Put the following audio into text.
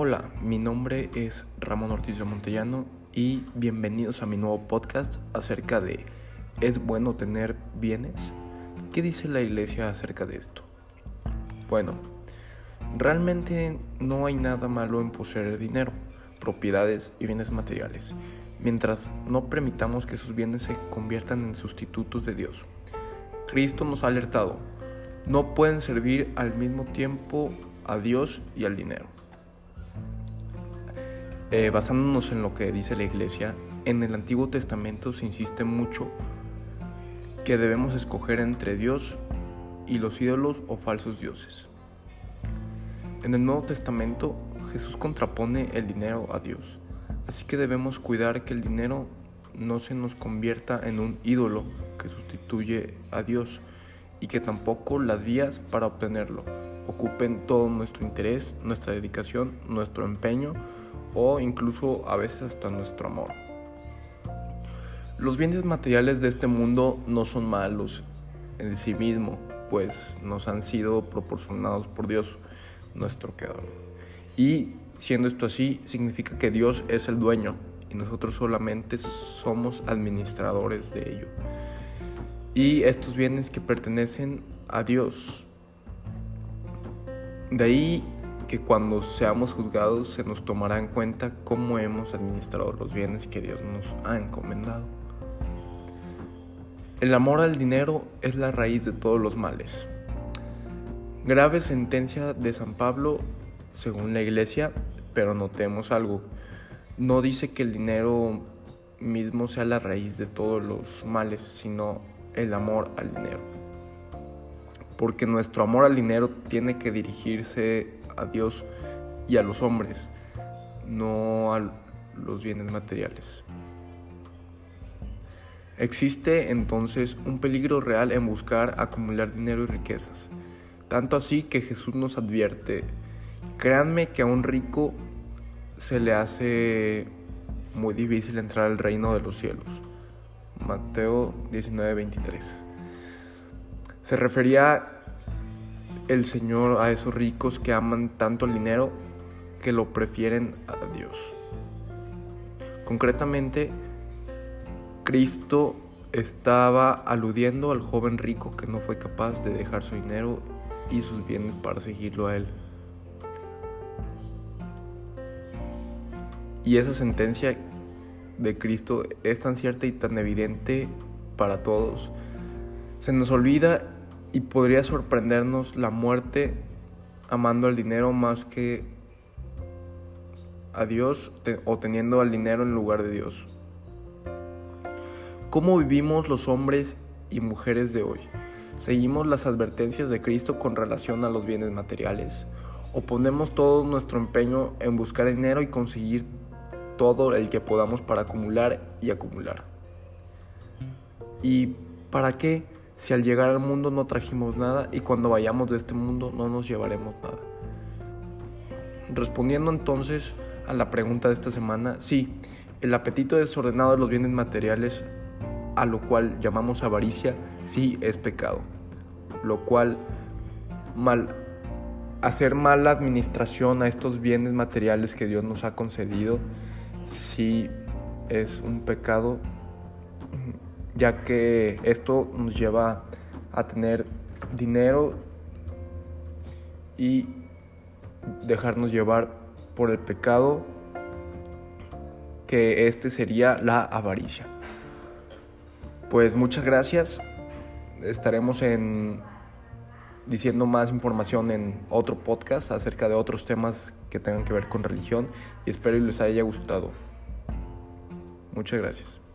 Hola, mi nombre es Ramón Ortiz de Montellano y bienvenidos a mi nuevo podcast acerca de ¿es bueno tener bienes? ¿Qué dice la iglesia acerca de esto? Bueno, realmente no hay nada malo en poseer dinero, propiedades y bienes materiales, mientras no permitamos que esos bienes se conviertan en sustitutos de Dios. Cristo nos ha alertado, no pueden servir al mismo tiempo a Dios y al dinero. Eh, basándonos en lo que dice la iglesia, en el Antiguo Testamento se insiste mucho que debemos escoger entre Dios y los ídolos o falsos dioses. En el Nuevo Testamento Jesús contrapone el dinero a Dios, así que debemos cuidar que el dinero no se nos convierta en un ídolo que sustituye a Dios y que tampoco las vías para obtenerlo ocupen todo nuestro interés, nuestra dedicación, nuestro empeño o incluso a veces hasta nuestro amor. Los bienes materiales de este mundo no son malos en sí mismo, pues nos han sido proporcionados por Dios, nuestro Creador. Y siendo esto así, significa que Dios es el dueño y nosotros solamente somos administradores de ello. Y estos bienes que pertenecen a Dios. De ahí que cuando seamos juzgados se nos tomará en cuenta cómo hemos administrado los bienes que Dios nos ha encomendado. El amor al dinero es la raíz de todos los males. Grave sentencia de San Pablo, según la iglesia, pero notemos algo. No dice que el dinero mismo sea la raíz de todos los males, sino el amor al dinero. Porque nuestro amor al dinero tiene que dirigirse a Dios y a los hombres, no a los bienes materiales. Existe entonces un peligro real en buscar acumular dinero y riquezas, tanto así que Jesús nos advierte, créanme que a un rico se le hace muy difícil entrar al reino de los cielos. Mateo 19:23. Se refería el Señor a esos ricos que aman tanto el dinero que lo prefieren a Dios. Concretamente, Cristo estaba aludiendo al joven rico que no fue capaz de dejar su dinero y sus bienes para seguirlo a él. Y esa sentencia de Cristo es tan cierta y tan evidente para todos. Se nos olvida y podría sorprendernos la muerte amando el dinero más que a Dios o teniendo al dinero en lugar de Dios. ¿Cómo vivimos los hombres y mujeres de hoy? ¿Seguimos las advertencias de Cristo con relación a los bienes materiales? ¿O ponemos todo nuestro empeño en buscar dinero y conseguir todo el que podamos para acumular y acumular? ¿Y para qué? Si al llegar al mundo no trajimos nada y cuando vayamos de este mundo no nos llevaremos nada? Respondiendo entonces a la pregunta de esta semana, sí, el apetito desordenado de los bienes materiales, a lo cual llamamos avaricia, sí es pecado, lo cual mal hacer mala administración a estos bienes materiales que Dios nos ha concedido, sí es un pecado ya que esto nos lleva a tener dinero y dejarnos llevar por el pecado que este sería la avaricia. Pues muchas gracias. Estaremos en diciendo más información en otro podcast acerca de otros temas que tengan que ver con religión y espero que les haya gustado. Muchas gracias.